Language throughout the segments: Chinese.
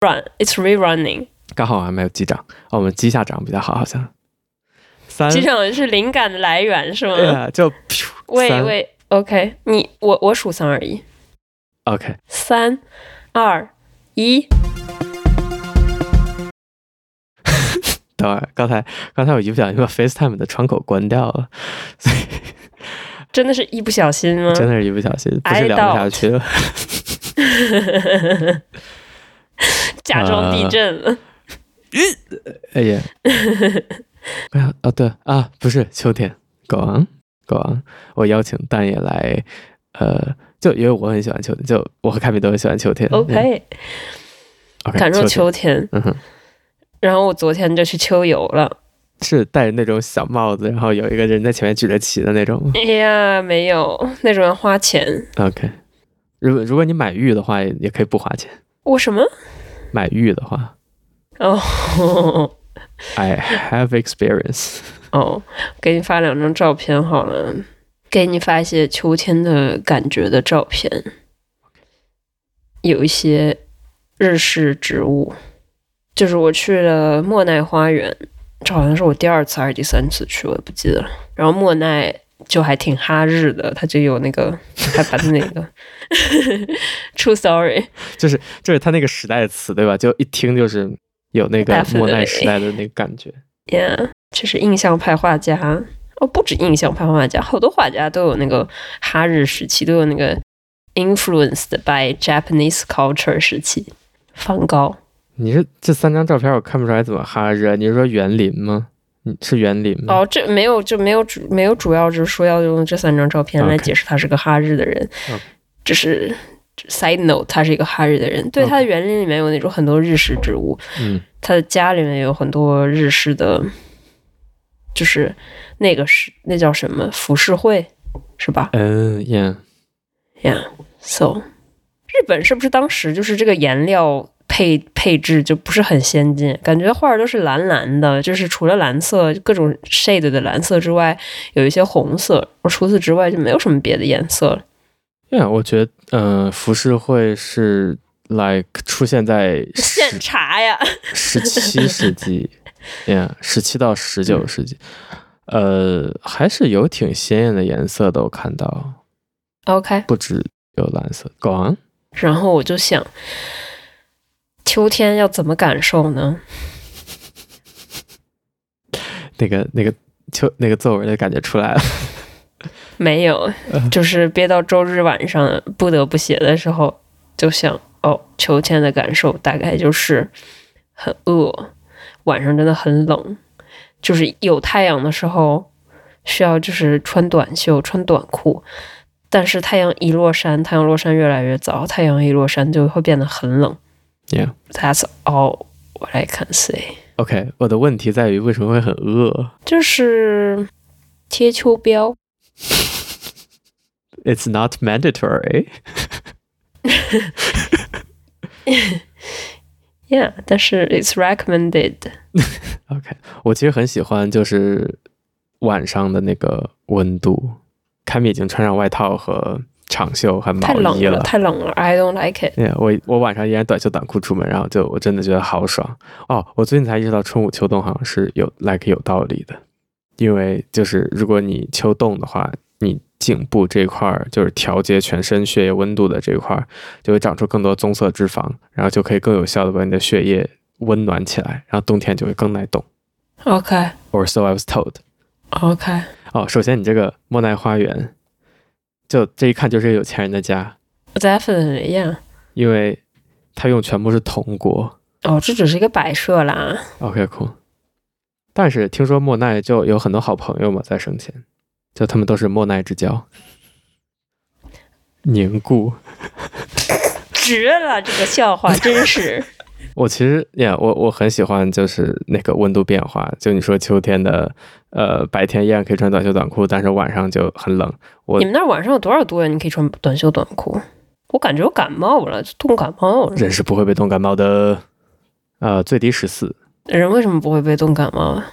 run，it's rerunning。刚好我还没有击掌，哦，我们击下掌比较好，好像。三。击掌是灵感的来源是吗？对啊，就。喂喂，OK，你我我数三二一。OK。三二一。等会儿，刚才刚才我一不小心把 FaceTime 的窗口关掉了，所以真的是一不小心吗？真的是一不小心，不是聊不下去了。假装地震了。呃、哎呀！哎呀！啊，对啊，不是秋天，Go on，Go on，我邀请蛋也来，呃，就因为我很喜欢秋天，就我和凯米都很喜欢秋天。Okay, 感受秋天。嗯哼。然后我昨天就去秋游了，是戴着那种小帽子，然后有一个人在前面举着旗的那种吗？哎呀，没有，那种要花钱。OK，如果如果你买玉的话，也可以不花钱。我什么？买玉的话？哦、oh.，I have experience。哦，给你发两张照片好了，给你发一些秋天的感觉的照片，有一些日式植物。就是我去了莫奈花园，这好像是我第二次还是第三次去，我也不记得了。然后莫奈就还挺哈日的，他就有那个 他把的那个 True Story，就是就是他那个时代的词对吧？就一听就是有那个莫奈时代的那个感觉。Yeah，就是印象派画家哦，不止印象派画家，好多画家都有那个哈日时期，都有那个 influenced by Japanese culture 时期。梵高。你是这三张照片，我看不出来怎么哈日。你是说园林吗？你是园林吗？哦，这没有，就没有主，没有主要，就是说要用这三张照片来解释他是个哈日的人。这.是 side note，他是一个哈日的人。对，他的园林里面有那种很多日式植物。嗯、他的家里面有很多日式的，就是那个是那叫什么浮世绘，是吧？嗯、uh,，yeah，yeah，so，日本是不是当时就是这个颜料？配配置就不是很先进，感觉画都是蓝蓝的，就是除了蓝色各种 shade 的蓝色之外，有一些红色，而除此之外就没有什么别的颜色了。对啊，我觉得，嗯、呃，浮世绘是 like 出现在现查呀，十七世纪，yeah，十七到十九世纪，呃，还是有挺鲜艳的颜色的，我看到。OK，不止有蓝色，Go on。然后我就想。秋天要怎么感受呢？那个、那个秋、那个作文的感觉出来了。没有，就是憋到周日晚上不得不写的时候，就想哦，秋天的感受大概就是很饿，晚上真的很冷，就是有太阳的时候需要就是穿短袖、穿短裤，但是太阳一落山，太阳落山越来越早，太阳一落山就会变得很冷。Yeah, that's all what I can say. OK，我的问题在于为什么会很饿？就是贴秋膘。It's not mandatory. Yeah，但是 it's recommended. OK，我其实很喜欢就是晚上的那个温度。凯米已经穿上外套和。 长袖和毛衣了，太冷了，太冷了，I don't like it。Yeah, 我我晚上依然短袖短裤出门，然后就我真的觉得好爽哦。我最近才意识到春捂秋冻好像是有 like 有道理的，因为就是如果你秋冻的话，你颈部这块儿就是调节全身血液温度的这块儿就会长出更多棕色脂肪，然后就可以更有效的把你的血液温暖起来，然后冬天就会更耐冻。OK，or so I was told。OK。哦，首先你这个莫奈花园。就这一看就是个有钱人的家，Definitely yeah，因为他用全部是铜锅。哦，这只是一个摆设啦。OK cool，但是听说莫奈就有很多好朋友嘛，在生前，就他们都是莫奈之交，凝固。绝了，这个笑话真是。我其实呀，我我很喜欢就是那个温度变化。就你说秋天的，呃，白天依然可以穿短袖短裤，但是晚上就很冷。我你们那儿晚上有多少度呀？你可以穿短袖短裤。我感觉我感冒了，冻感冒了。人是不会被冻感冒的。呃，最低十四。人为什么不会被冻感冒啊？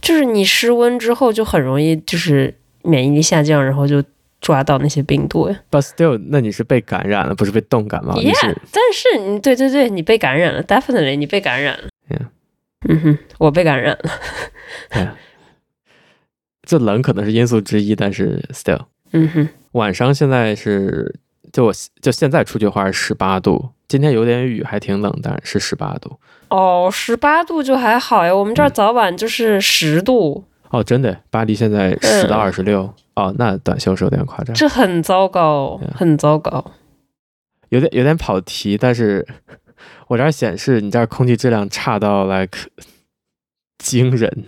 就是你失温之后就很容易就是免疫力下降，然后就抓到那些病毒呀。But still，那你是被感染了，不是被冻感冒？你 Yeah，是但是你对对对，你被感染了，definitely 你被感染了。Yeah 嗯哼，我被感染了。这冷可能是因素之一，但是 still，嗯哼，晚上现在是就我就现在出去的话是十八度，今天有点雨，还挺冷，但是十八度。哦，十八度就还好呀，我们这儿早晚就是十度，哦，真的，巴黎现在十到二十六。哦，那短袖是有点夸张，这很糟糕，很糟糕。有点有点跑题，但是我这儿显示你这儿空气质量差到 like 惊人，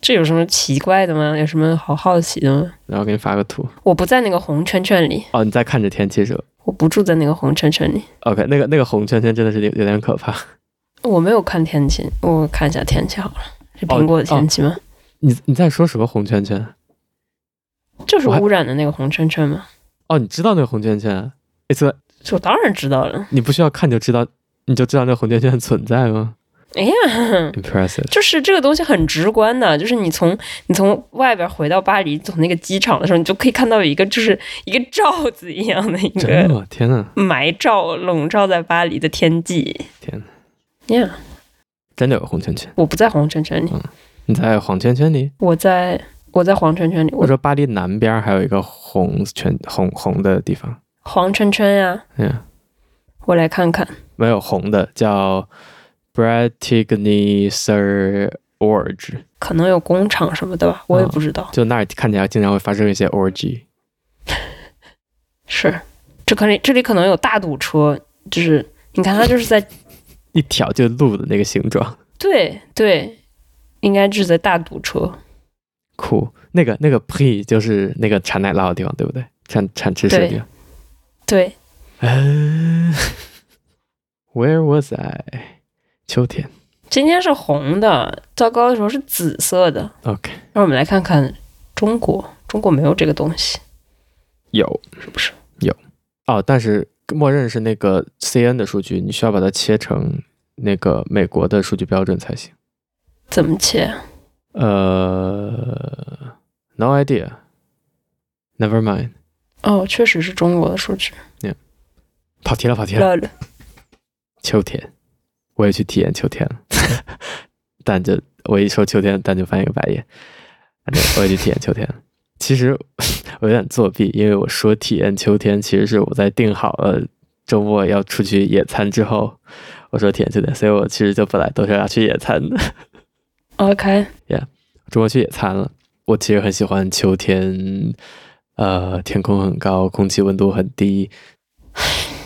这有什么奇怪的吗？有什么好好奇的吗？然后给你发个图。我不在那个红圈圈里，哦，你在看着天气是吧我不住在那个红圈圈里。？OK，那个那个红圈圈真的是有有点可怕。我没有看天气，我看一下天气好了。是苹果的天气吗？你你在说什么红圈圈？就是污染的那个红圈圈吗？哦，你知道那个红圈圈？It's a, 这我当然知道了。你不需要看就知道，你就知道那个红圈圈存在吗哎呀，？Impressive。就是这个东西很直观的，就是你从你从外边回到巴黎，从那个机场的时候，你就可以看到有一个就是一个罩子一样的一真的个？天呐，霾罩笼罩在巴黎的天际。天呐，呀、真的有红圈圈？我不在红圈圈里，你在黄圈圈里？我在我在黄圈圈里。我我说巴黎南边还有一个红圈红红的地方，黄圈圈呀，嗯，我来看看。没有红的，叫 Bretigny sur Orge，可能有工厂什么的吧，我也不知道。就那儿看起来经常会发生一些 orgy。是，这可能这里可能有大堵车，就是你看它就是在一条就路的那个形状，对对，应该就是在大堵车。酷。那个那个 Prix 就是那个产奶酪的地方，对不对？产产芝士的地方。对，嗯、Where was I？秋天。今天是红的，糟糕的时候是紫色的。OK，让我们来看看中国，中国没有这个东西，有是不是？有哦，但是默认是那个 CN 的数据，你需要把它切成那个美国的数据标准才行。怎么切？呃，No idea，Never mind。哦，确实是中国的数据。跑题了，跑题了。了，秋天，我也去体验秋天了，但就我一说秋天，但就翻一个白眼。反正我也去体验秋天了。其实 我有点作弊，因为我说体验秋天，其实是我在定好了周末要出去野餐之后，我说体验秋天，所以我其实就本来都是要去野餐的。OK，Yeah，周末去野餐了，我其实很喜欢秋天，呃，天空很高，空气温度很低，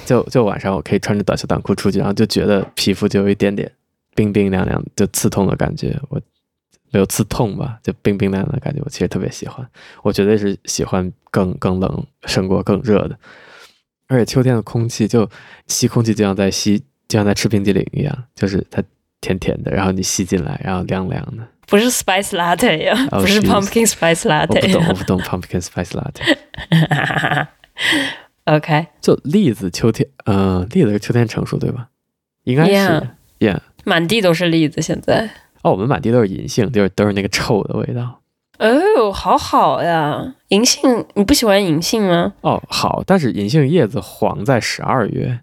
就就晚上我可以穿着短袖短裤出去，然后就觉得皮肤就有一点点冰冰凉凉，就刺痛的感觉。我没有刺痛吧，就冰冰凉凉的感觉，我其实特别喜欢。我绝对是喜欢更更冷胜过更热的。而且秋天的空气就吸空气，就像在吸，就像在吃冰激凌一样，就是它甜甜的，然后你吸进来，然后凉凉的。不是 spice latte 呀、哦不是是 pumpkin spice 我不懂，我 latte。我不懂 pumpkin spice latte。OK，就栗子秋天，嗯、栗子是秋天成熟对吧？应该是 Yeah Yeah 满地都是栗子，现在。哦，我们满地都是银杏，就是都是那个臭的味道。哦，好好呀！银杏，你不喜欢银杏吗？哦，好，但是银杏叶子黄在十二月，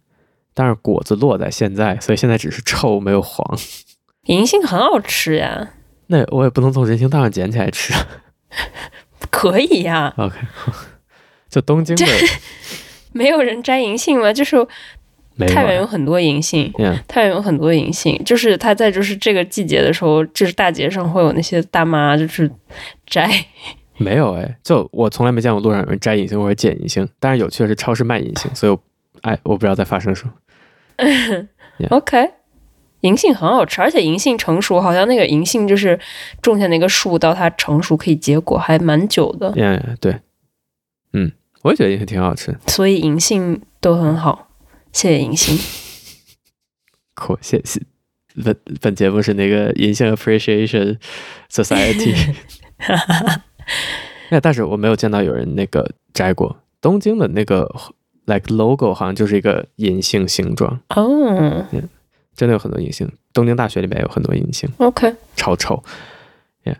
但是果子落在现在，所以现在只是臭没有黄。银杏很好吃呀，那我也不能从人行道上捡起来吃。可以呀。OK，就东京的 没有人摘银杏吗？就是太原有很多银杏太原有很多银杏，就是它在就是这个季节的时候，就是大街上会有那些大妈就是摘。没有哎，就我从来没见过路上有人摘银杏或者捡银杏，但是有趣的是超市卖银杏，所以我哎，我不知道在发生什么。Yeah OK，银杏很好吃，而且银杏成熟，好像那个银杏就是种下那个树到它成熟可以结果，还蛮久的，Yeah, yeah 对，嗯，我也觉得银杏挺好吃。所以银杏都很好。谢谢银杏。酷，谢谢。本本节目是那个银杏 Appreciation Society。那 但是我没有见到有人那个摘过。东京的那个 like logo 好像就是一个银杏形状，哦真的有很多银杏。东京大学里面有很多银杏，，OK，超臭。Yeah,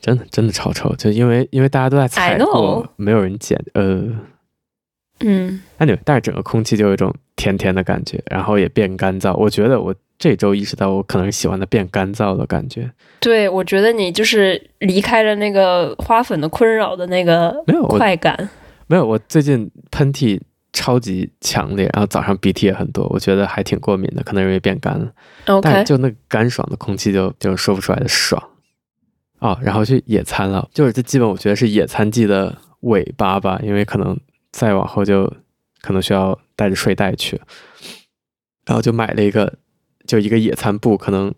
真的真的超臭，就因为因为大家都在采过，没有人捡。呃，嗯，哎，对，但是整个空气就有一种甜甜的感觉，然后也变干燥。我觉得我这周意识到，我可能喜欢的变干燥的感觉。对，我觉得你就是离开了那个花粉的困扰的那个没有快感。没有，我最近喷嚏超级强烈，然后早上鼻涕也很多，我觉得还挺过敏的，可能因为变干了。Okay. 但就那干爽的空气就就说不出来的爽。哦，然后去野餐了，就是这基本我觉得是野餐季的尾巴吧，因为可能再往后就可能需要带着睡袋去，然后就买了一个，就一个野餐布，可能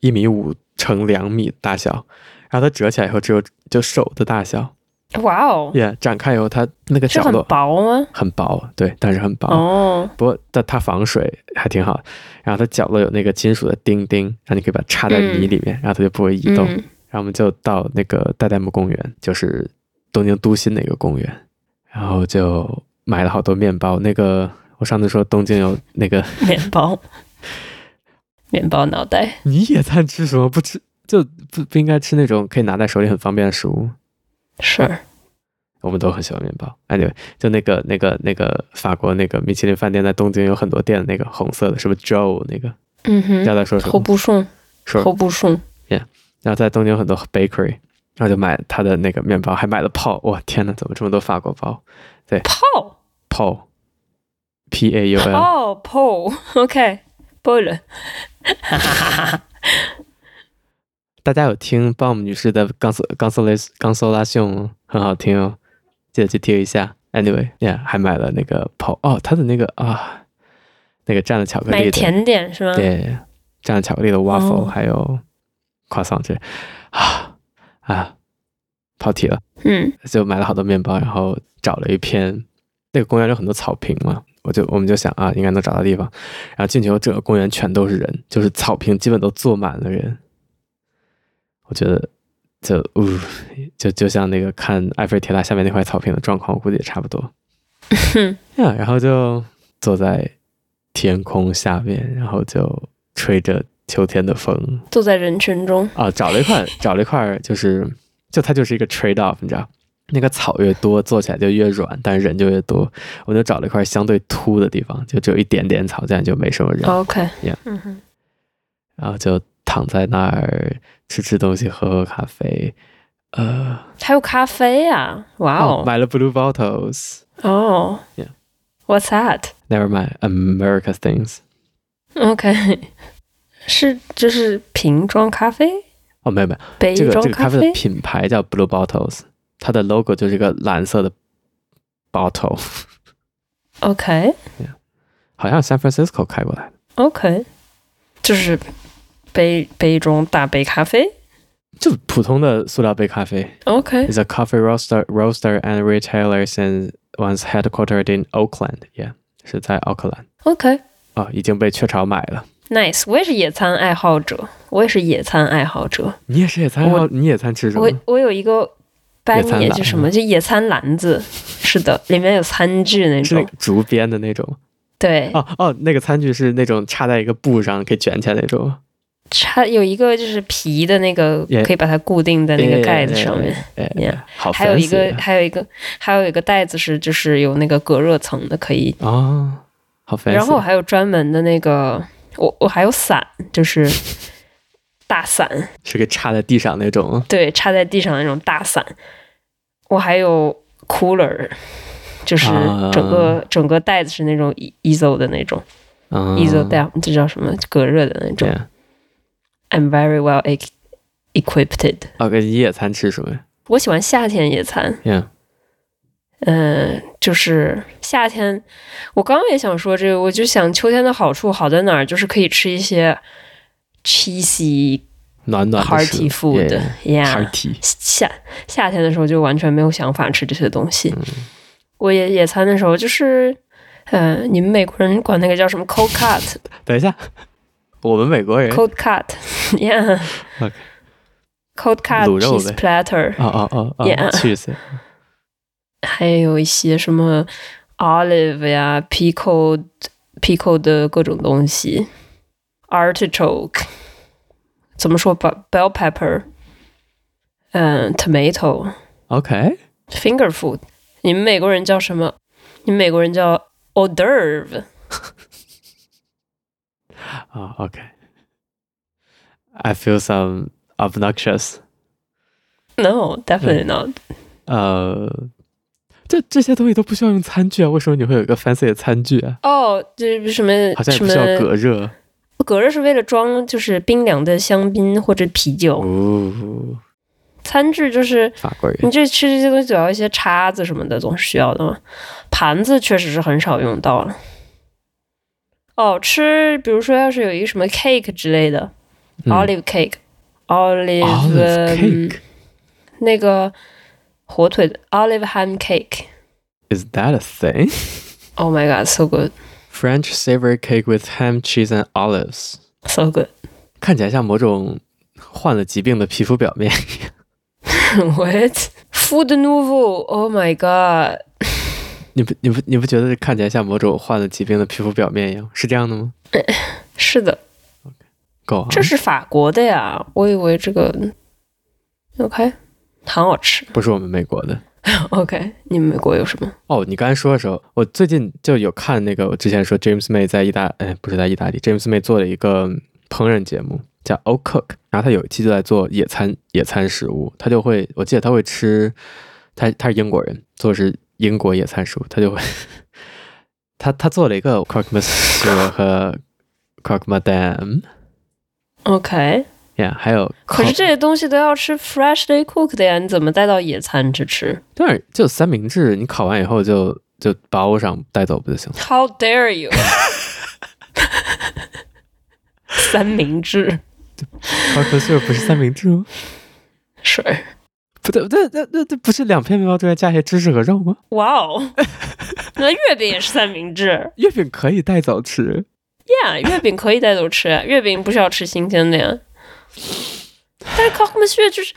一米五乘两米大小，然后它折起来以后只有就手的大小，哇哦，耶，展开以后它那个角落很薄吗？很薄，对，但是很薄哦，不过它它防水还挺好，然后它角落有那个金属的钉钉，然后你可以把它插在泥里面，嗯、然后它就不会移动。嗯然后我们就到那个代代木公园，就是东京都心的一个公园，然后就买了好多面包。那个我上次说东京有那个 面包，面包脑袋。你野餐吃什么？不吃就不不应该吃那种可以拿在手里很方便的食物。是，我们都很喜欢面包。Anyway，就那个那个那个法国那个米其林饭店在东京有很多店的那个红色的，是不是 Joe 那个？嗯哼。要再说什么？头不顺。说。头不顺。Yeah。然后在东京有很多 bakery，然后就买他的那个面包，还买了泡。哇，天哪，怎么这么多法国包？对，泡泡，P A U L。哦，泡，OK，泡了。大家有听 Bomb 女士的《Consolation》很好听哦，记得去听一下。Anyway，yeah，还买了那个泡。哦，他的那个啊，那个蘸了巧克力的甜点是吗？对，蘸了巧克力的 waffle，、哦、还有。跨上去啊啊，跑题了。嗯，就买了好多面包，然后找了一片那个公园有很多草坪嘛，我就我们就想啊，应该能找到地方。然后进去后，整个公园全都是人，就是草坪基本都坐满了人。我觉得就呜、呃，就就像那个看埃菲尔铁塔下面那块草坪的状况，我估计也差不多。嗯，然后就坐在天空下面，然后就吹着。秋天的风，坐在人群中啊，找了一块，找了一块，就是，就它就是一个 trade off，你知道，那个草越多，坐起来就越软，但是人就越多。我就找了一块相对秃的地方，就只有一点点草，这样就没什么人。OK，yeah，嗯哼，然后就躺在那儿吃吃东西，喝喝咖啡，呃，还有咖啡啊，哇哦，买了 blue bottles，哦，yeah，What's that？Never mind，America things。OK。是，就是瓶装咖啡哦，没有没有。这个这个咖啡的品牌叫 Blue Bottles，它的 logo 就是一个蓝色的 bottle。OK，好像 San Francisco 开过来的。OK，就是杯杯中大杯咖啡，就普通的塑料杯咖啡。A coffee roaster, roaster and retailer since once headquartered in Oakland. Yeah，是在奥克兰。OK，哦，已经被雀巢买了。Nice，我也是野餐爱好者，我也是野餐爱好者。你也是野餐爱好，你野餐吃什么？我我有一个班野，就什么就野餐篮子，是的，里面有餐具那种，是竹编的那种。对，哦哦，那个餐具是那种插在一个布上可以卷起来那种。插有一个就是皮的那个，可以把它固定在那个盖子上面。好，还有一个还有一个还有一个袋子是就是有那个隔热层的，可以哦，好，然后还有专门的那个。我我还有伞，就是 大伞，是个插在地上那种。对，插在地上那种大伞。我还有 cooler，就是整个、uh, 整个袋子是那种 ezo 的那种、uh,，ezo 袋，这叫什么？隔热的那种。Yeah. I'm very well equipped。啊，哥，你野餐吃什么呀？我喜欢夏天野餐。Yeah. 嗯，就是夏天，我刚刚也想说这个，我就想秋天的好处好在哪儿，就是可以吃一些 cheesy 暖暖 hearty food，yeah，夏夏天的时候就完全没有想法吃这些东西。嗯、我野野餐的时候就是，呃，你们美国人管那个叫什么 cold cut？等一下，我们美国人 cold cut，yeah，cold、okay. cut cheese platter，哦哦哦，yeah，cheese。还有一些什么 olive 呀，pickled pickled 的各种东西，artichoke，怎么说？bell bell pepper，嗯，tomato。OK，finger food。你们美国人叫什么？你们美国人叫 hors d'oeuvre。啊，OK。I feel some obnoxious. No, definitely not. 呃，这这些东西都不需要用餐具啊？为什么你会有一个 fancy 的餐具啊？哦，这什么？好像也不需要隔热。隔热是为了装，就是冰凉的香槟或者啤酒。哦。餐具就是法国人。你这吃这些东西，主要一些叉子什么的总是需要的嘛。盘子确实是很少用到了。哦，吃，比如说要是有一个什么 cake 之类的、嗯、，olive cake，olive cake，那个火腿的 olive ham cake。Is that a thing? Oh my god, so good! French savory cake with ham, cheese and olives. So good. 看起来像某种患了疾病的皮肤表面一样。What? Food nouveau? Oh my god! 你不你不你不觉得看起来像某种患了疾病的皮肤表面一样？是这样的吗？是的。够啊！这是法国的呀，我以为这个 OK 糖好吃。不是我们美国的。OK，你们美国有什么？哦，你刚才说的时候，我最近就有看那个，我之前说 James May 在意大，哎，不是在意大利，James May 做了一个烹饪节目。叫 Old Cook，然后他有一期就在做野餐，野餐食物，他就会，我记得他会吃，他他是英国人，做的是英国野餐食物，他就会，他他做了一个 Croque Monsieur 和 Croque Madame，OK，Yeah，还有，可是这些东西都要吃 freshly cooked 的呀，你怎么带到野餐去吃？当然，就三明治，你烤完以后就就包上带走不就行了？How dare you！三明治。好可惜，不是三明治吗？是，不对，那那那这不是两片面包中间加些芝士和肉吗？哇哦，那月饼也是三明治。月饼可以带走吃。Yeah，月饼可以带走吃。月饼不是要吃新鲜的呀。但是 croque monsieur 就是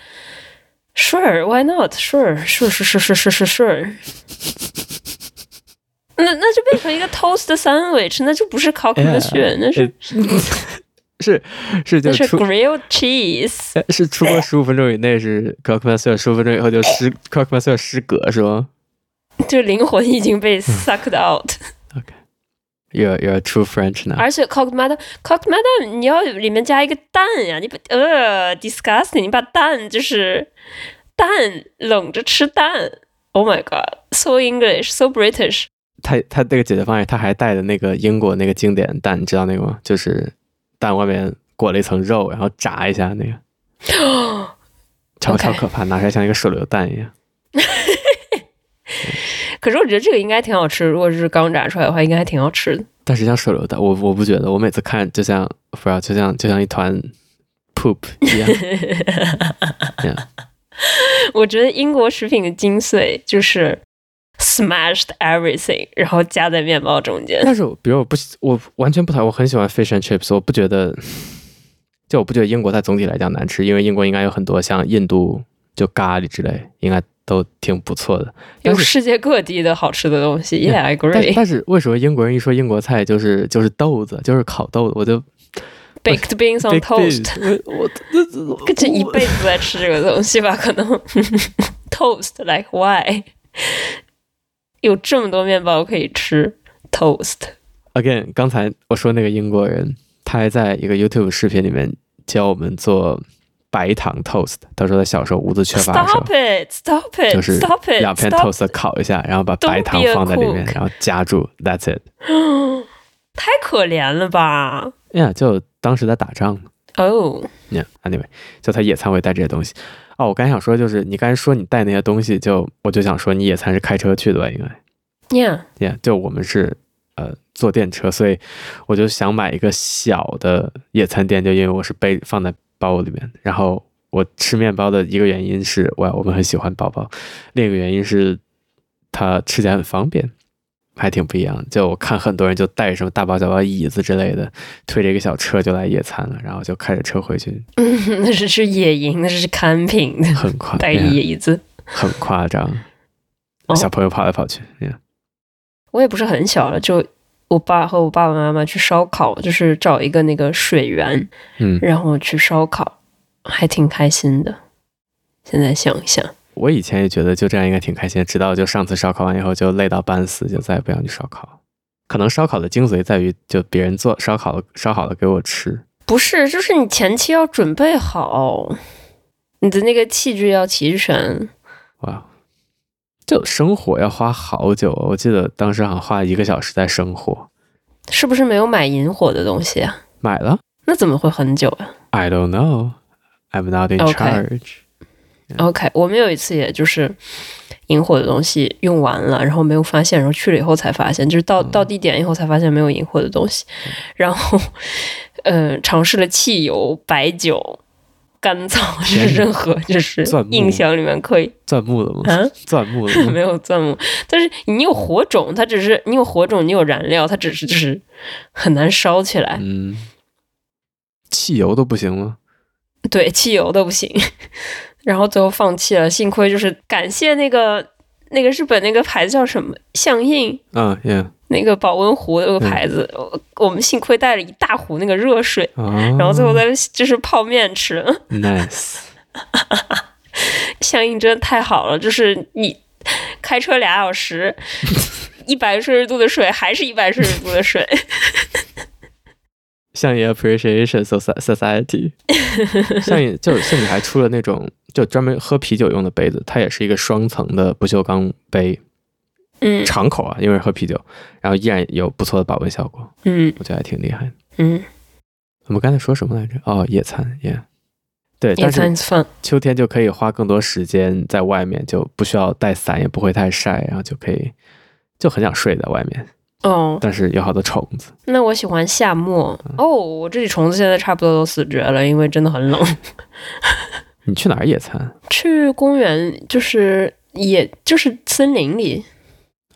Sure，why not？Sure，Sure，Sure，Sure，Sure，Sure。那那就变成一个 toast sandwich，那就不是 croque monsieur，那是。是是就出 grilled cheese，是出锅十五分钟以内是 monsieur，十五分钟以后就失 monsieur 失格是吗？就灵魂已经被 sucked out。OK，you're you're true French now。而且 croque madame 你要里面加一个蛋呀，你不呃 disgusting，你把蛋就是蛋冷着吃蛋，Oh my god，so English，so British。他他这个解决方案，他还带的那个英国那个经典蛋，你知道那个吗？就是。蛋外面裹了一层肉，然后炸一下，那个 超超可怕，拿出来像一个手榴弹一样。可是我觉得这个应该挺好吃，如果是刚炸出来的话，应该还挺好吃的。但是像手榴弹，我我不觉得，我每次看就像不知道，就像就像一团 poop 一样。yeah. 我觉得英国食品的精髓就是。Smashed everything，然后夹在面包中间。但是，比如我不，我完全不讨厌，我很喜欢 fish and chips，我不觉得，就我不觉得英国它总体来讲难吃，因为英国应该有很多像印度就咖喱之类，应该都挺不错的。有世界各地的好吃的东西，Yeah, I agree。但，但是为什么英国人一说英国菜就是就是豆子，就是烤豆子，我就 baked beans on toast。我我 这一辈子在吃这个东西吧，可能 toast like why？有这么多面包可以吃，toast。Again，刚才我说那个英国人，他还在一个 YouTube 视频里面教我们做白糖 toast。他说他小时候物资缺乏的时候，Stop it，Stop it，就是两片 toast 烤一下，然后把白糖放在里面，然后夹住，That's it。太可怜了吧？呀，yeah，就当时在打仗。哦，Yeah，Anyway，就他野餐会带这些东西。哦，我刚才想说，就是你刚才说你带那些东西，就我就想说，你野餐是开车去的吧？应该，Yeah，Yeah，就我们是呃坐电车，所以我就想买一个小的野餐垫，就因为我是背放在包里面。然后我吃面包的一个原因是，哇我们很喜欢包包，另一个原因是它吃起来很方便。还挺不一样，就我看很多人就带什么大包小包椅子之类的，推着一个小车就来野餐了，然后就开着车回去。嗯，那是是野营，那是 camping，很夸张，带椅子，很夸张。小朋友跑来跑去，哦 yeah. 我也不是很小了，就我爸和我爸爸妈妈去烧烤，就是找一个那个水源，嗯，然后去烧烤，还挺开心的。现在想一想，我以前也觉得就这样应该挺开心，直到就上次烧烤完以后就累到半死，就再也不想去烧烤。可能烧烤的精髓在于就别人做烧烤了烧好了给我吃，不是，就是你前期要准备好，你的那个器具要齐全。哇，就生火要花好久，我记得当时好像花一个小时在生火。是不是没有买引火的东西啊？买了，那怎么会很久啊？I don't know, I'm not in charge. OK，我们有一次也就是引火的东西用完了，然后没有发现，然后去了以后才发现，就是到到地点以后才发现没有引火的东西，然后呃尝试了汽油、白酒、干燥，就是任何就 是印象里面可以钻木的吗？啊，钻木的没有钻木，但是你有火种，它只是你有火种，你有燃料，它只是就是很难烧起来。嗯，汽油都不行吗？对，汽油都不行。然后最后放弃了，幸亏就是感谢那个那个日本那个牌子叫什么相印，嗯，yeah. 那个保温壶那个牌子，嗯、我们幸亏带了一大壶那个热水，哦、然后最后在就是泡面吃。Nice，相印真的太好了，就是你开车俩小时，一百摄氏度的水还是一百摄氏度的水。象印 Appreciation Society，象印就是甚至还出了那种就专门喝啤酒用的杯子，它也是一个双层的不锈钢杯，嗯，敞口啊，因为喝啤酒，然后依然有不错的保温效果，嗯，我觉得还挺厉害的，嗯。我们刚才说什么来着？哦，野餐，Yeah，对，野餐 is fun。秋天就可以花更多时间在外面，就不需要带伞，也不会太晒，然后就可以就很想睡在外面。哦，但是有好多虫子。那我喜欢夏末。哦，我这里虫子现在差不多都死绝了，因为真的很冷。你去哪儿野餐？去公园，就是也就是森林里。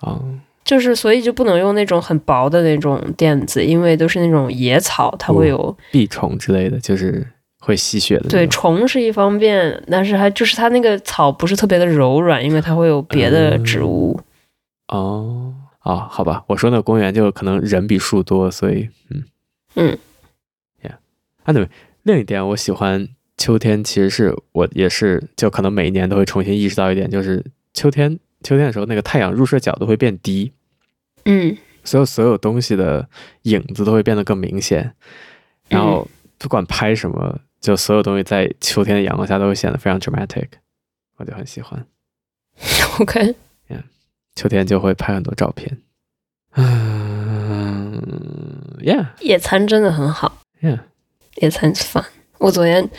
哦，就是所以就不能用那种很薄的那种垫子，因为都是那种野草，它会有蜱虫之类的，就是会吸血的。对，虫是一方面，但是还就是它那个草不是特别的柔软，因为它会有别的植物。嗯、哦。哦，好吧，我说那个公园就可能人比树多，所以嗯嗯，Yeah，啊对，另一点我喜欢秋天，其实是我也是就可能每一年都会重新意识到一点，就是秋天秋天的时候，那个太阳入射角度会变低，嗯，所有所有东西的影子都会变得更明显，然后不管拍什么，就所有东西在秋天的阳光下都会显得非常 dramatic，我就很喜欢。OK。秋天就会拍很多照片，嗯，Yeah，野餐真的很好，Yeah，野餐是饭。我昨天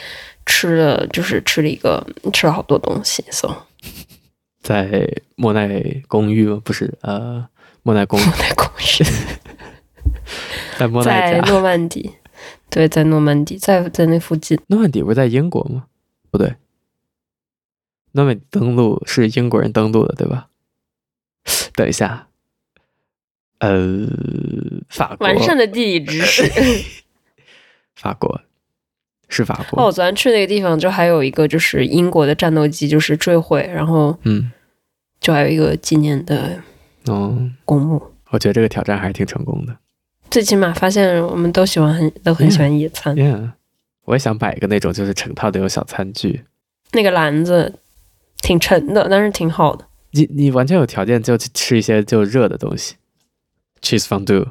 吃了，就是吃了一个，吃了好多东西，So，在莫奈公寓吗？不是，呃，莫奈公寓，莫奈公寓，在莫奈在诺曼底，对，在诺曼底，在在那附近。诺曼底不是在英国吗？不对，诺曼底登陆是英国人登陆的，对吧？等一下，呃，法国。完善的地理知识。法国是法国。哦，我昨天去那个地方，就还有一个就是英国的战斗机就是坠毁，然后嗯，就还有一个纪念的哦公墓。我觉得这个挑战还是挺成功的。最起码发现我们都喜欢很都很喜欢野餐。Yeah, yeah. 我也想摆一个那种就是成套的有小餐具。那个篮子挺沉的，但是挺好的。你你完全有条件就去吃一些就热的东西，cheese fondue，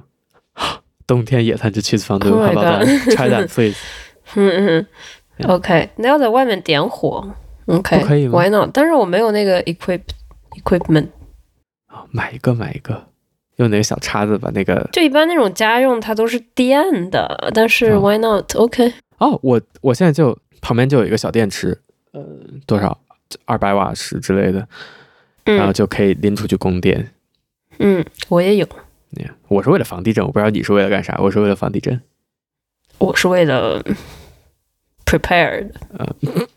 冬天野餐吃 cheese fondue，好不好？Try that please。嗯嗯，OK，那要在外面点火，OK，不可以吗？Why not？但是我没有那个 equip equipment。买一个买一个，用那个小叉子把那个。就一般那种家用它都是电的，但是 Why not？OK。哦，我我现在就旁边就有一个小电池，呃，多少二百瓦时之类的。然后就可以拎出去供电。嗯，我也有。Yeah, 我是为了防地震，我不知道你是为了干啥。我是为了防地震。我是为了 prepared。呃、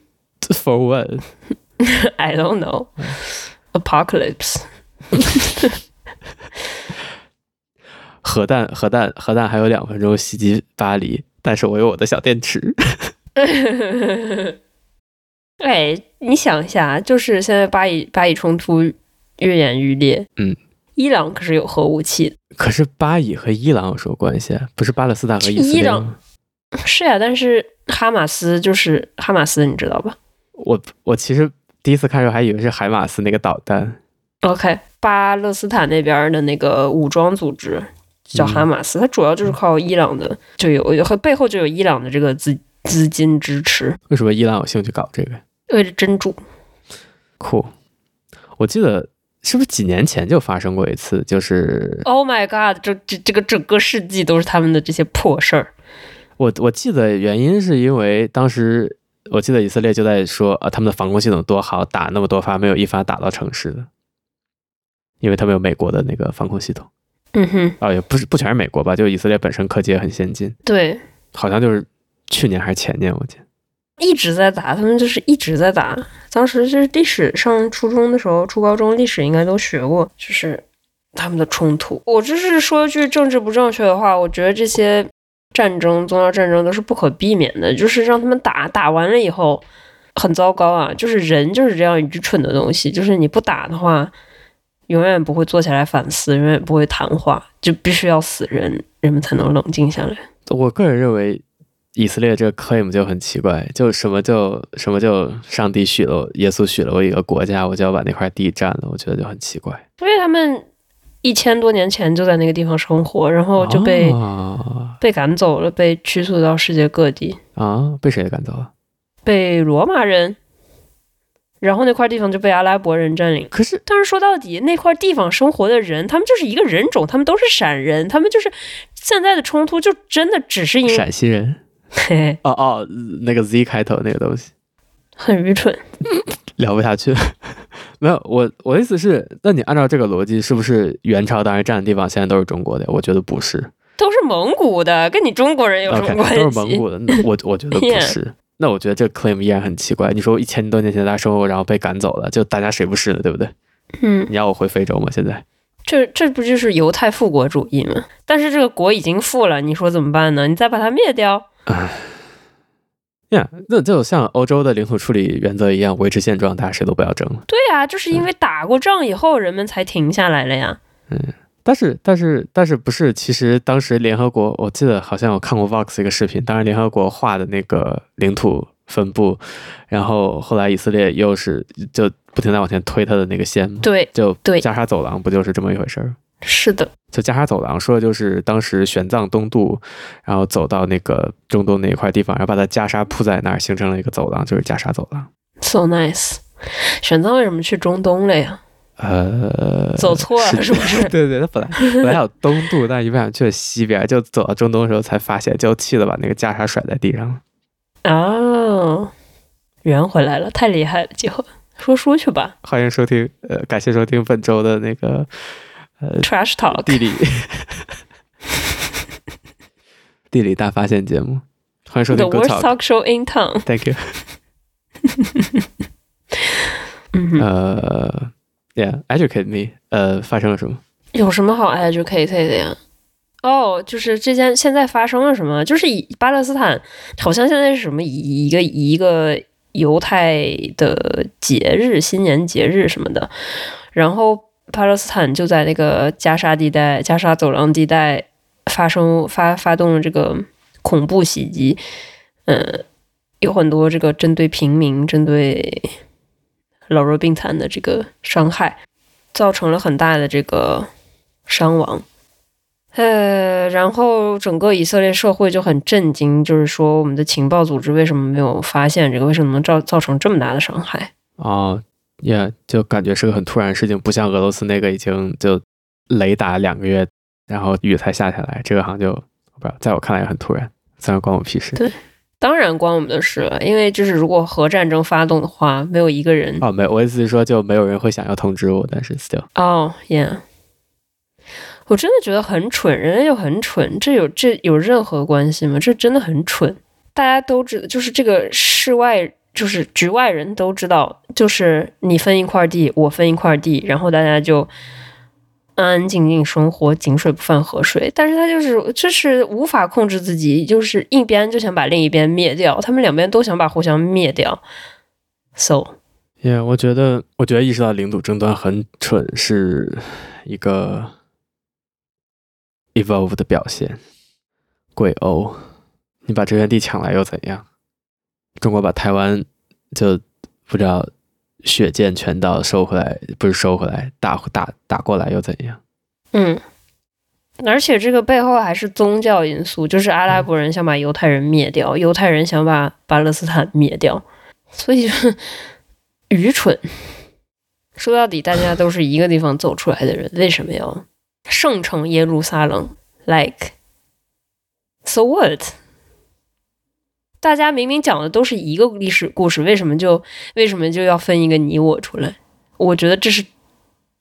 uh,，for what？I don't know. Apocalypse 核弹，核弹，核弹，还有两分钟袭击巴黎，但是我有我的小电池。哎，你想一下，就是现在巴以巴以冲突愈演愈烈，嗯，伊朗可是有核武器的。可是巴以和伊朗有什么关系啊？不是巴勒斯坦和以色列？伊朗是呀、啊，但是哈马斯就是哈马斯，你知道吧？我我其实第一次看的时候还以为是海马斯那个导弹。OK，巴勒斯坦那边的那个武装组织叫哈马斯，嗯、它主要就是靠伊朗的，就有和背后就有伊朗的这个资资金支持。为什么伊朗有兴趣搞这个？为了珍珠。酷，我记得是不是几年前就发生过一次？就是 Oh my God，这这这个整个世纪都是他们的这些破事儿。我我记得原因是因为当时我记得以色列就在说啊，他们的防空系统多好，打那么多发没有一发打到城市的，因为他们有美国的那个防空系统。嗯哼，哦，也不是不全是美国吧，就以色列本身科技也很先进。对，好像就是去年还是前年，我记得。一直在打，他们就是一直在打。当时就是历史上初中的时候，初高中历史应该都学过，就是他们的冲突。我就是说句政治不正确的话，我觉得这些战争、宗教战争都是不可避免的，就是让他们打，打完了以后很糟糕啊。就是人就是这样愚蠢的东西，就是你不打的话，永远不会坐下来反思，永远不会谈话，就必须要死人，人们才能冷静下来。我个人认为。以色列这个 claim 就很奇怪，就什么就什么就上帝许了我，耶稣许了我一个国家，我就要把那块地占了，我觉得就很奇怪。因为他们一千多年前就在那个地方生活，然后就被、哦、被赶走了，被驱逐到世界各地啊？被谁赶走了？被罗马人，然后那块地方就被阿拉伯人占领。可是，但是说到底，那块地方生活的人，他们就是一个人种，他们都是闪人，他们就是现在的冲突就真的只是因为陕西人。嘿，哦哦，那个 Z 开头那个东西很愚蠢，聊不下去。没有，我我的意思是，那你按照这个逻辑，是不是元朝当时占的地方现在都是中国的？我觉得不是，都是蒙古的，跟你中国人有什么关系都是蒙古的，我我觉得不是。那我觉得这个 claim 依然很奇怪。你说一千多年前大家生活，然后被赶走了，就大家谁不是呢，对不对？嗯，你要我回非洲吗？现在？这这不就是犹太复国主义吗？但是这个国已经复了，你说怎么办呢？你再把它灭掉？唉，呀，那就像欧洲的领土处理原则一样，维持现状，大家谁都不要争了。对呀，就是因为打过仗以后，人们才停下来了呀。嗯，但是但是但是不是？其实当时联合国，我记得好像我看过 Vox 一个视频，当时联合国画的那个领土分布，然后后来以色列又是就不停在往前推他的那个线，对，就对，加沙走廊不就是这么一回事儿？是的，就加沙走廊说的就是当时玄奘东渡，然后走到那个中东那一块地方，然后把它袈裟铺在那儿，形成了一个走廊，就是袈裟走廊。So nice，玄奘为什么去中东了呀？呃，走错了是不是？对 对，他本来本来要东渡，但一不想去了西边，就走到中东的时候才发现，就气的把那个袈裟甩在地上了。哦，圆回来了，太厉害了！结合说书去吧。欢迎收听，呃，感谢收听本周的那个。Trash Talk 地理地理大发现节目，欢迎收听 The Worst Talk Show in Town。Thank you。呃，Yeah，educate me。呃，发生了什么？有什么好 educate 的呀？哦，就是这件现在发生了什么？就是以巴勒斯坦好像现在是什么一个一个犹太的节日，新年节日什么的，然后。巴勒斯坦就在那个加沙地带、加沙走廊地带发生发发动了这个恐怖袭击，嗯，有很多这个针对平民、针对老弱病残的这个伤害，造成了很大的这个伤亡，呃，然后整个以色列社会就很震惊，就是说我们的情报组织为什么没有发现这个？为什么能造造成这么大的伤害？哦。也、yeah, 就感觉是个很突然的事情，不像俄罗斯那个已经就雷打两个月，然后雨才下下来，这个好像就不知道，在我看来也很突然，虽然关我屁事。对，当然关我们的事了，因为就是如果核战争发动的话，没有一个人哦，没，我意思是说就没有人会想要通知我，但是 still 哦，yeah，我真的觉得很蠢，人家又很蠢，这有这有任何关系吗？这真的很蠢，大家都知道，就是这个世外。就是局外人都知道，就是你分一块地，我分一块地，然后大家就安安静静生活，井水不犯河水。但是他就是就是无法控制自己，就是一边就想把另一边灭掉，他们两边都想把互相灭掉。So，yeah，我觉得，我觉得意识到领土争端很蠢，是一个 evolve 的表现。鬼欧，你把这片地抢来又怎样？中国把台湾就不知道血溅全道收回来不是收回来，打打打过来又怎样？嗯，而且这个背后还是宗教因素，就是阿拉伯人想把犹太人灭掉，犹太人想把巴勒斯坦灭掉，所以就是愚蠢。说到底，大家都是一个地方走出来的人，为什么要圣城耶路撒冷？Like so what？大家明明讲的都是一个历史故事，为什么就为什么就要分一个你我出来？我觉得这是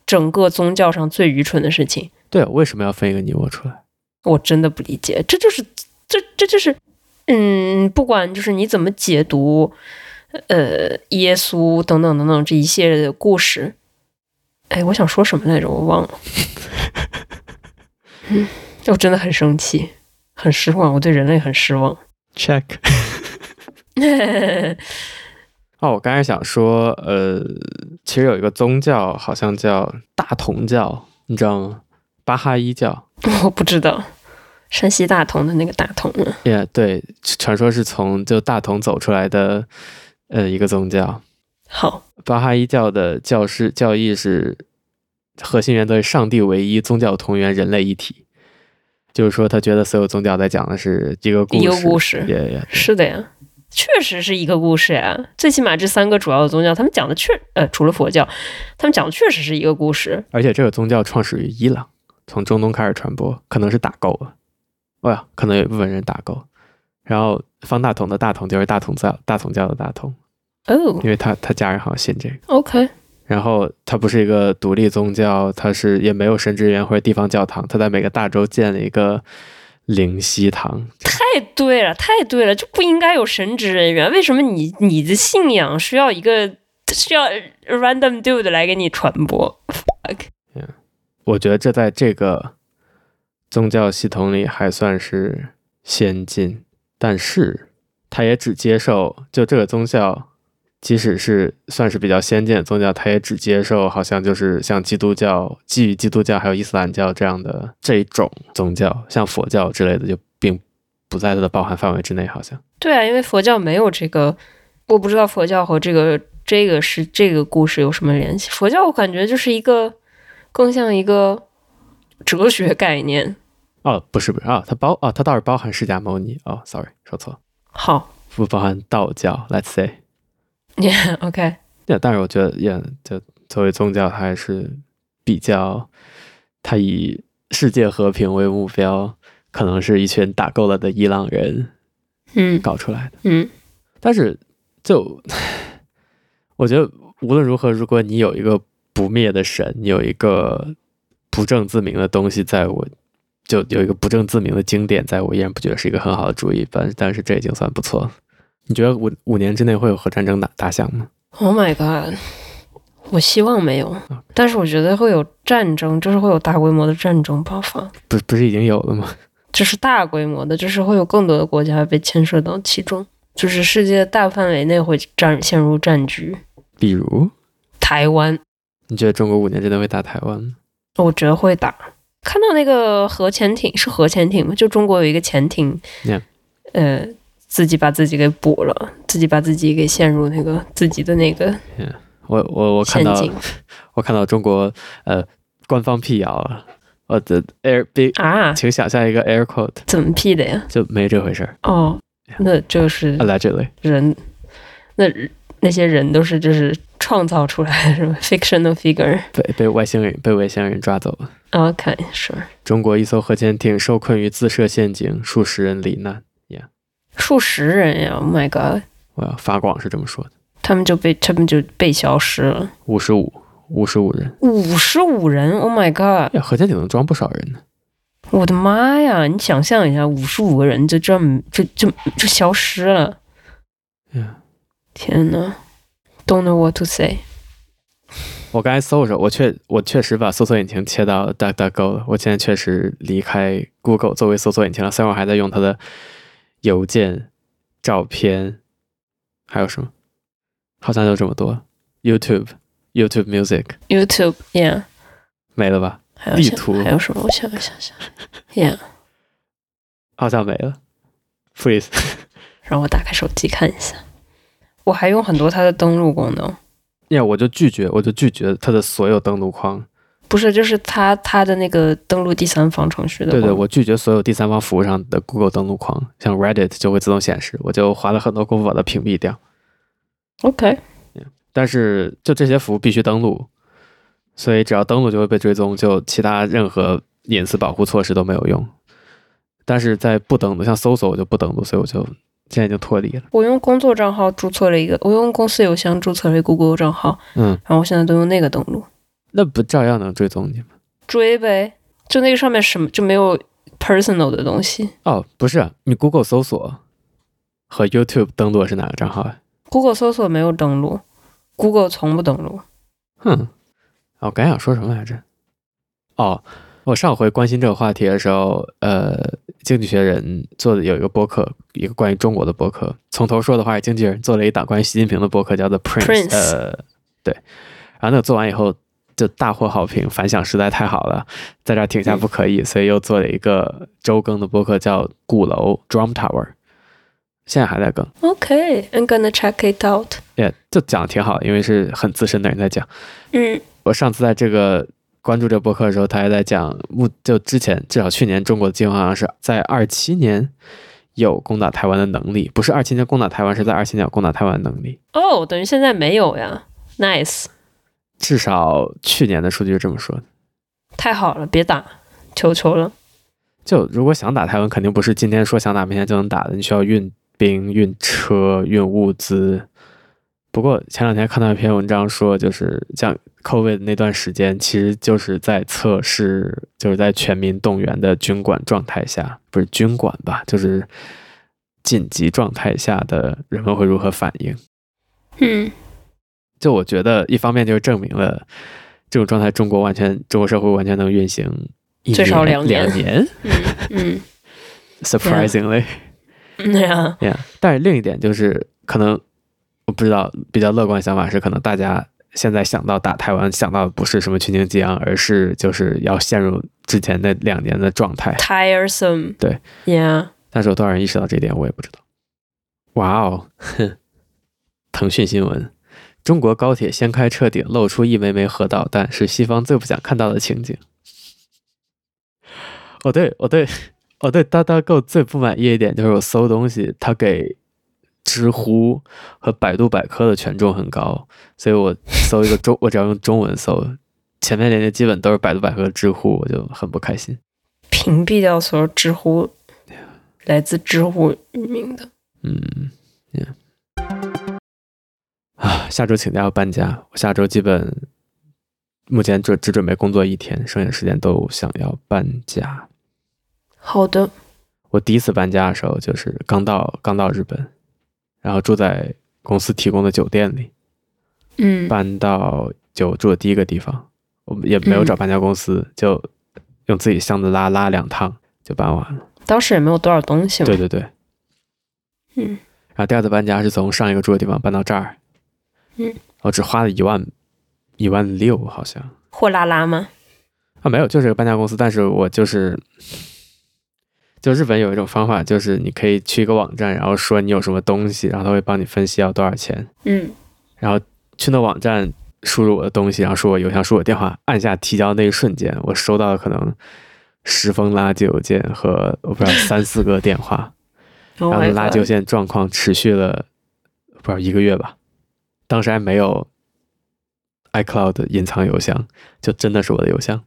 整个宗教上最愚蠢的事情。对，为什么要分一个你我出来？我真的不理解，这就是这这就是，嗯，不管就是你怎么解读。呃，耶稣等等等等这一系列的故事，哎，我想说什么来着？我忘了。嗯，我真的很生气，很失望，我对人类很失望。Check。哦，我刚才想说，呃，其实有一个宗教，好像叫大同教，你知道吗？巴哈伊教。我不知道，山西大同的那个大同。Yeah，对，传说是从就大同走出来的。呃，一个宗教，好，巴哈伊教的教士教义是核心原则是上帝唯一，宗教同源，人类一体。就是说，他觉得所有宗教在讲的是一个故事，一个故事，也也是的呀，确实是一个故事呀。最起码这三个主要的宗教，他们讲的确呃，除了佛教，他们讲的确实是一个故事。而且这个宗教创始于伊朗，从中东开始传播，可能是打够了，哦呀，可能有一部分人打够。然后方大同的大同就是大同教，大同教的大同。哦，oh, 因为他他家人好像信这个，OK。然后他不是一个独立宗教，他是也没有神职人员或者地方教堂，他在每个大洲建了一个灵犀堂。太对了，太对了，就不应该有神职人员。为什么你你的信仰需要一个需要 random dude 来给你传播？Yeah, 我觉得这在这个宗教系统里还算是先进，但是他也只接受就这个宗教。即使是算是比较先进的宗教，他也只接受好像就是像基督教、基于基督教还有伊斯兰教这样的这种宗教，像佛教之类的就并不在它的包含范围之内。好像对啊，因为佛教没有这个，我不知道佛教和这个这个是这个故事有什么联系。佛教我感觉就是一个更像一个哲学概念。哦，不是不是啊，它包啊，它倒是包含释迦牟尼。哦，sorry，说错。好，不包含道教。Let's say。Yeah，OK。Yeah，但是我觉得，Yeah，就作为宗教，它还是比较，它以世界和平为目标，可能是一群打够了的伊朗人，嗯，搞出来的，嗯。但是，就我觉得，无论如何，如果你有一个不灭的神，你有一个不正自明的东西，在我就有一个不正自明的经典，在我依然不觉得是一个很好的主意。但但是这已经算不错了。你觉得五五年之内会有核战争打打响吗？Oh my god！我希望没有.但是我觉得会有战争，就是会有大规模的战争爆发。不，不是已经有了吗？这是大规模的，就是会有更多的国家被牵涉到其中，就是世界大范围内会战陷入战局。比如台湾，你觉得中国五年之内会打台湾吗？我觉得会打。看到那个核潜艇是核潜艇吗？就中国有一个潜艇，Yeah. 呃。自己把自己给补了，自己把自己给陷入那个自己的那个。Yeah, 我我我看到，我看到中国呃官方辟谣了，我的 air big 啊，请想象一个 air quote，怎么辟的呀？就没这回事儿。哦，那就是，allegedly 人，那那些人都是就是创造出来的，是吧？fictional figure 被被外星人被外星人抓走了。OK，是。中国一艘核潜艇受困于自设陷阱，数十人罹难。数十人呀！Oh my god！我要发广是这么说的，他们就被他们就被消失了。五十五，五十五人，五十五人！Oh my god！呀，核潜艇能装不少人呢。我的妈呀！你想象一下，五十五个人就这么就就就消失了。呀，天呐 Don't know what to say。我刚才搜的时候，我确我确实把搜索引擎切到 DuckDuckGo 了。我现在确实离开 Google 作为搜索引擎了，虽然我还在用它的。邮件、照片，还有什么？好像就这么多。YouTube、YouTube Music、YouTube，Yeah，没了吧？还有地图还有什么？我想想想，Yeah，好像没了。Please，让我打开手机看一下。我还用很多它的登录功能。Yeah，，我就拒绝，我就拒绝它的所有登录框。不是，就是它它的那个登录第三方程序的。对对，我拒绝所有第三方服务上的 Google 登录框，像 Reddit 就会自动显示，我就花了很多功夫把它屏蔽掉。OK，但是就这些服务必须登录，所以只要登录就会被追踪，就其他任何隐私保护措施都没有用。但是在不登录，像搜索我就不登录，所以我就现在已经脱离了。我用工作账号注册了一个，我用公司邮箱注册了一个 Google 账号，嗯，然后我现在都用那个登录。那不照样能追踪你吗？追呗，就那个上面什么就没有 personal 的东西。哦，不是，你 Google 搜索和 YouTube 登录是哪个账号啊？Google 搜索没有登录，Google 从不登录。哼，我刚想说什么来着？哦。我上回关心这个话题的时候，呃，经济学人做的有一个播客，一个关于中国的播客。从头说的话，经济人做了一档关于习近平的播客，叫做 Prince, Prince。呃，对。然后那个做完以后就大获好评，反响实在太好了，在这儿停下不可以，嗯、所以又做了一个周更的播客，叫鼓楼 Drum Tower，现在还在更。OK，I'm、okay, gonna check it out。Yeah，就讲的挺好，因为是很资深的人在讲。嗯，我上次在这个。关注这个播客的时候，他还在讲，目就之前至少去年中国的计划好像是在二七年有攻打台湾的能力，不是二七年攻打台湾，是在二七年有攻打台湾的能力。哦，等于现在没有呀，nice。至少去年的数据是这么说的。太好了，别打，求求了。就如果想打台湾，肯定不是今天说想打，明天就能打的，你需要运兵、运车、运物资。不过前两天看到一篇文章说，就是像 COVID 那段时间，其实就是在测试，就是在全民动员的军管状态下，不是军管吧，就是紧急状态下的人们会如何反应。嗯，就我觉得一方面就是证明了这种状态，中国完全中国社会完全能运行一年最少两年。两年。嗯嗯，surprisingly，对呀，yeah，但是另一点就是可能。我不知道，比较乐观的想法是，可能大家现在想到打台湾，想到的不是什么群情激昂，而是就是要陷入之前那两年的状态。Tiresome。对，Yeah。但是有多少人意识到这一点，我也不知道。哇哦，哼！腾讯新闻：中国高铁掀开车顶，露出一枚枚核导弹，是西方最不想看到的情景。我对我对我对 DuckDuckGo 最不满意一点就是我搜东西，他给。知乎和百度百科的权重很高，所以我搜一个中，我只要用中文搜，前面连接基本都是百度百科、知乎，我就很不开心。屏蔽掉所有知乎，来自知乎域名的。嗯，yeah. 啊，下周请假要搬家，我下周基本目前只只准备工作一天，剩下时间都想要搬家。好的。我第一次搬家的时候就是刚到刚到日本。然后住在公司提供的酒店里，嗯，搬到就住的第一个地方，我们也没有找搬家公司，嗯、就用自己箱子拉拉两趟就搬完了。当时也没有多少东西嘛。对对对，嗯。然后第二次搬家是从上一个住的地方搬到这儿，嗯，我只花了一万一万六，好像。货拉拉吗？啊，没有，就是个搬家公司，但是我就是。就日本有一种方法，就是你可以去一个网站，然后说你有什么东西，然后他会帮你分析要多少钱。嗯，然后去那网站输入我的东西，然后输我邮箱，输我电话，按下提交那一瞬间，我收到了可能十封垃圾邮件和我不知道三四个电话，然后垃圾邮件状况持续了不知道一个月吧。当时还没有 iCloud 隐藏邮箱，就真的是我的邮箱。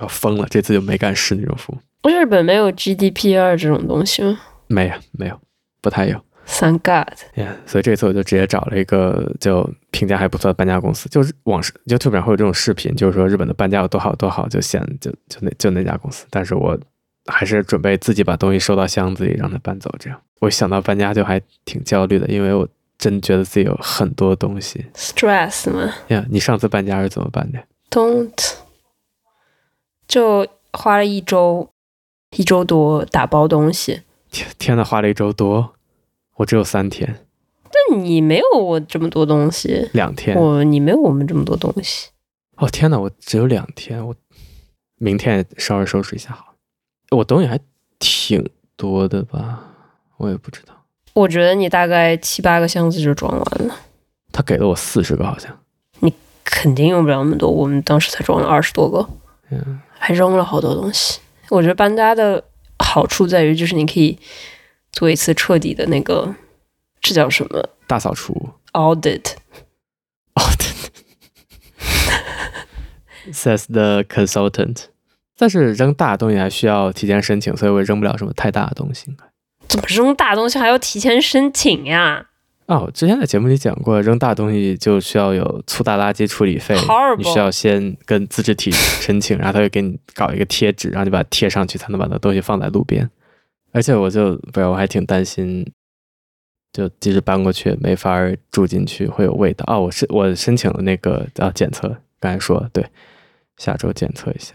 我疯了，这次就没敢试那种服务。日本没有 GDPR 这种东西吗？没有，没有，不太有。Thank God。Yeah, 所以这次我就直接找了一个就评价还不错的搬家公司，就是网上 YouTube 上会有这种视频，就是说日本的搬家有多好多好，就显就就那就那家公司。但是我还是准备自己把东西收到箱子里，让它搬走。这样，我想到搬家就还挺焦虑的，因为我真觉得自己有很多东西。Stress 吗？呀，yeah, 你上次搬家是怎么办的？Don't。就花了一周。一周多打包东西，天天呐，花了一周多，我只有三天。但你没有我这么多东西，两天。我你没有我们这么多东西。哦天呐，我只有两天，我明天稍微收拾一下好。我东西还挺多的吧？我也不知道。我觉得你大概七八个箱子就装完了。他给了我四十个，好像。你肯定用不了那么多，我们当时才装了二十多个，嗯，还扔了好多东西。我觉得搬家的好处在于，就是你可以做一次彻底的那个，这叫什么？大扫除。Audit。Audit。Says the consultant。但是扔大东西还需要提前申请，所以我扔不了什么太大的东西。怎么扔大东西还要提前申请呀？哦，之前在节目里讲过，扔大东西就需要有粗大垃圾处理费你需要先跟自治体申请，然后他会给你搞一个贴纸，然后你把它贴上去，才能把那东西放在路边。而且我就不是，我还挺担心，就即使搬过去没法住进去，会有味道。哦，我申我申请了那个啊检测，刚才说对，下周检测一下。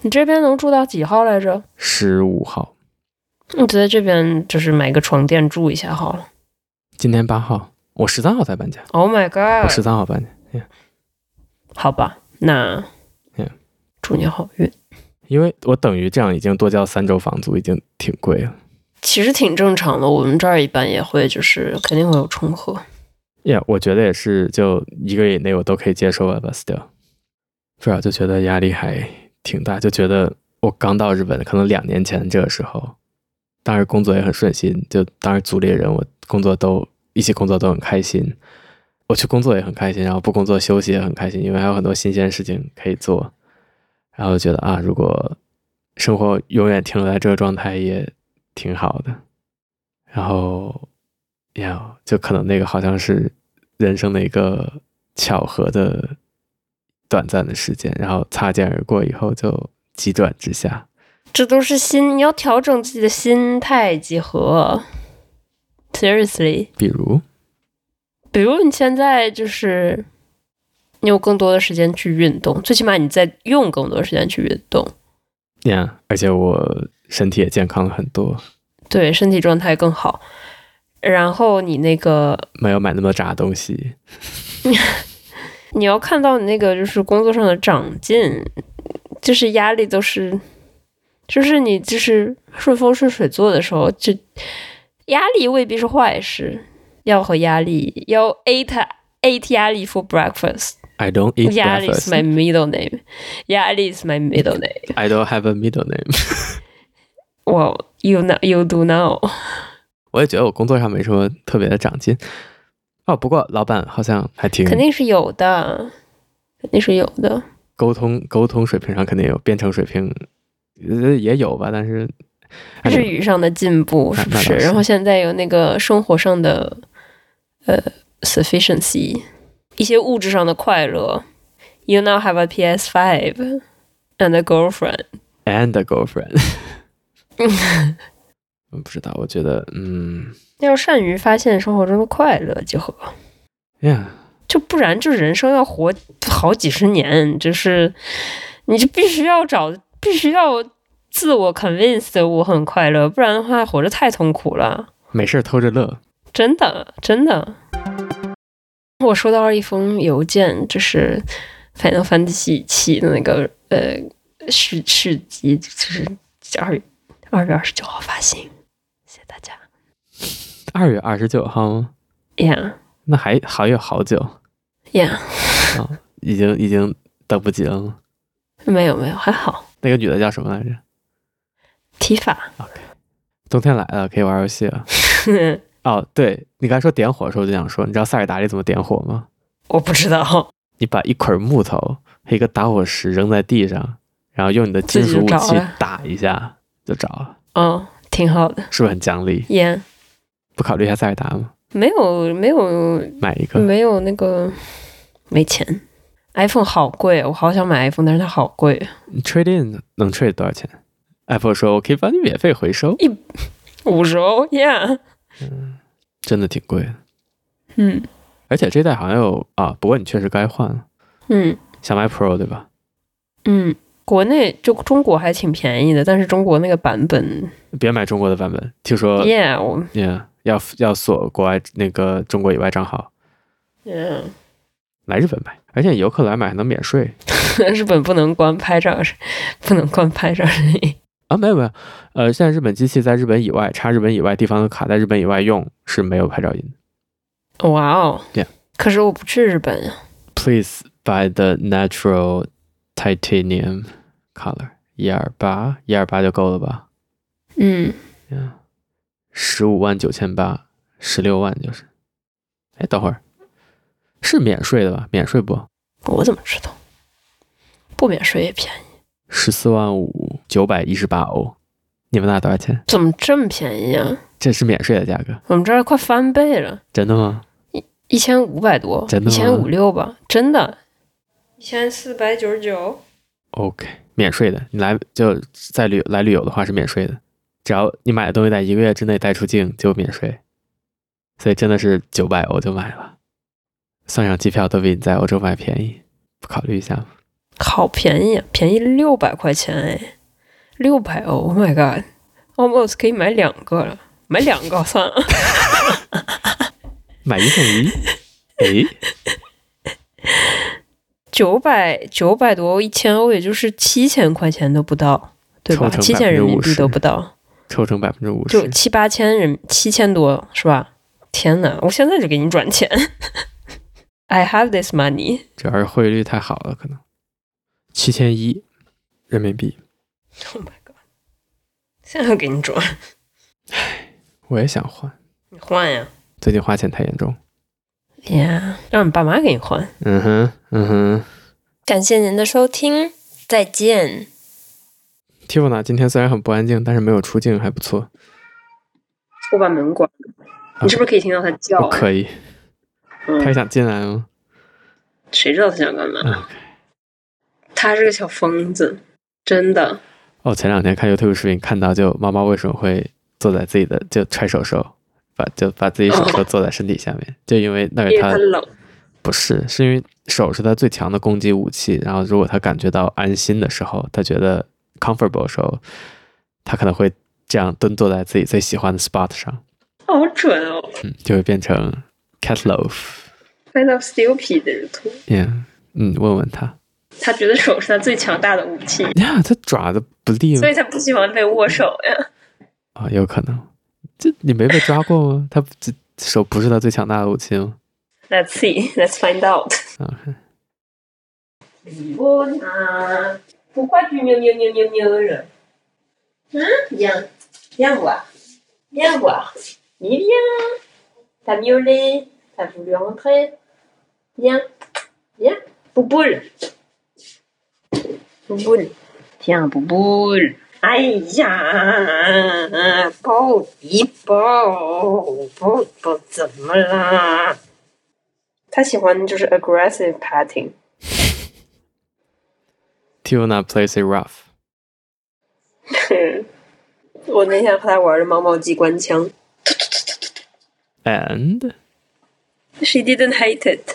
你这边能住到几号来着？十五号。你在这边就是买个床垫住一下好了。今天八号，我十三号才搬家。Oh my god！我十三号搬家。Yeah. 好吧，那祝你好运。因为我等于这样已经多交三周房租，已经挺贵了。其实挺正常的，我们这儿一般也会，就是肯定会有重合。Yeah，我觉得也是，就一个月以内我都可以接受吧，but still，不知道就觉得压力还挺大，就觉得我刚到日本，可能两年前这个时候。当时工作也很顺心，就当时组里的人，我工作都一起工作都很开心，我去工作也很开心，然后不工作休息也很开心，因为还有很多新鲜事情可以做。然后觉得啊，如果生活永远停留在这个状态也挺好的。然后呀，就可能那个好像是人生的一个巧合的短暂的时间，然后擦肩而过以后就急转直下。这都是心，你要调整自己的心态，集合。Seriously，比如，比如你现在就是你有更多的时间去运动，最起码你在用更多时间去运动。呀，yeah, 而且我身体也健康了很多，对，身体状态更好。然后你那个没有买那么杂东西，你要看到你那个就是工作上的长进，就是压力都是。就是你就是顺风顺水做的时候，就压力未必是坏事。要和压力要 eat eat 压力 for breakfast。I don't eat breakfast。压力 is my middle name。压力 is my middle name。I don't have a middle name。Well, you know, you do know。我也觉得我工作上没什么特别的长进。哦，不过老板好像还挺……肯定是有的，肯定是有的。沟通沟通水平上肯定有，编程水平。也有吧，但是日语上的进步是不是？然后现在有那个生活上的呃 sufficiency，一些物质上的快乐。You now have a PS5 and a girlfriend and a girlfriend。我不知道，我觉得嗯，要善于发现生活中的快乐就好。Yeah，就不然就人生要活好几十年，就是你就必须要找。必须要自我 convince 我很快乐，不然的话活着太痛苦了。没事偷着乐，真的真的。我收到了一封邮件，就是《Final Fantasy 七》的那个呃续续集，就是二月二月二十九号发行，谢谢大家。二月二十九号吗？Yeah，那还还有好久。Yeah，哦，已经已经等不及了吗？没有没有，还好。那个女的叫什么来着？提法。OK，冬天来了，可以玩游戏了。哦，对，你刚才说点火的时候，我就想说，你知道塞尔达里怎么点火吗？我不知道。你把一捆木头和一个打火石扔在地上，然后用你的金属武器打一下，就着了。哦，挺好的。是不是很讲理？Yeah。不考虑一下塞尔达吗？没有，没有。买一个。没有那个，没钱。iPhone 好贵，我好想买 iPhone，但是它好贵。你 Trade in 能 trade 多少钱？Apple 说我可以帮你免费回收一五十欧，Yeah。嗯，真的挺贵的。嗯，而且这代好像有啊，不过你确实该换了。嗯，想买 Pro 对吧？嗯，国内就中国还挺便宜的，但是中国那个版本，别买中国的版本，听说 Yeah，我 Yeah 要要锁国外那个中国以外账号。Yeah。来日本买，而且游客来买还能免税。日本不能光拍照，不能光拍照。啊，没有没有，呃，现在日本机器在日本以外插日本以外地方的卡在日本以外用是没有拍照音的。哇哦，Yeah，可是我不去日本呀。Please buy the natural titanium color，一二八，一二八就够了吧？嗯，十五万九千八，十六万就是。哎，等会儿，是免税的吧？免税不？我怎么知道？不免税也便宜。十四万五九百一十八欧，你们那多少钱？怎么这么便宜啊？这是免税的价格。我们这儿快翻倍了。真的吗？一一千五百多，真的吗？一千五六吧，真的。一千四百九十九。OK，免税的。你来就在旅来旅游的话是免税的，只要你买的东西在一个月之内带出境就免税。所以真的是九百欧就买了，算上机票都比你在欧洲买便宜，不考虑一下吗？好便宜，便宜六百块钱哎，六百欧，Oh my god，almost 可以买两个了，买两个 算了，买一送一，哎，九百九百多欧，一千欧也就是七千块钱都不到，对吧？七千人民币都不到，抽成百分之五十，就七八千人，七千多是吧？天哪！我现在就给你转钱。I have this money。主要是汇率太好了，可能七千一人民币。Oh my god！现在就给你转。唉，我也想换。你换呀！最近花钱太严重。呀、yeah，让你爸妈给你换。嗯哼，嗯哼。感谢您的收听，再见。Tivona 今天虽然很不安静，但是没有出镜，还不错。我把门关了。你是不是可以听到它叫？可以。他也想进来吗？谁知道他想干嘛？Okay. 他是个小疯子，真的。哦，前两天看 YouTube 视频，看到就猫猫为什么会坐在自己的就揣手手，把就把自己手手坐在身体下面，哦、就因为那个他，冷。不是，是因为手是他最强的攻击武器。然后如果他感觉到安心的时候，他觉得 comfortable 的时候，他可能会这样蹲坐在自己最喜欢的 spot 上。好准哦！嗯，就会变成 cat loaf。Kind of stupid 的图。Yeah，嗯，问问他。他觉得手是他最强大的武器。呀、yeah，他爪子不利，所以他不喜欢被握手呀。啊、哦，有可能。这你没被抓过吗？他这手不是他最强大的武器吗？Let's see, let's find out。OK。我啊，不快去喵喵喵喵喵了。嗯，样样吧，样吧。你 bien, t'as miaulé, t'as voulu rentrer, bien, bien, bouboule, bouboule, tiens, bouboule, 哎呀，抱一抱，抱抱怎么啦？他喜欢就是 aggressive patting。 Tivona plays it rough。我那天和他玩的猫猫机关枪。 And she didn't hate it.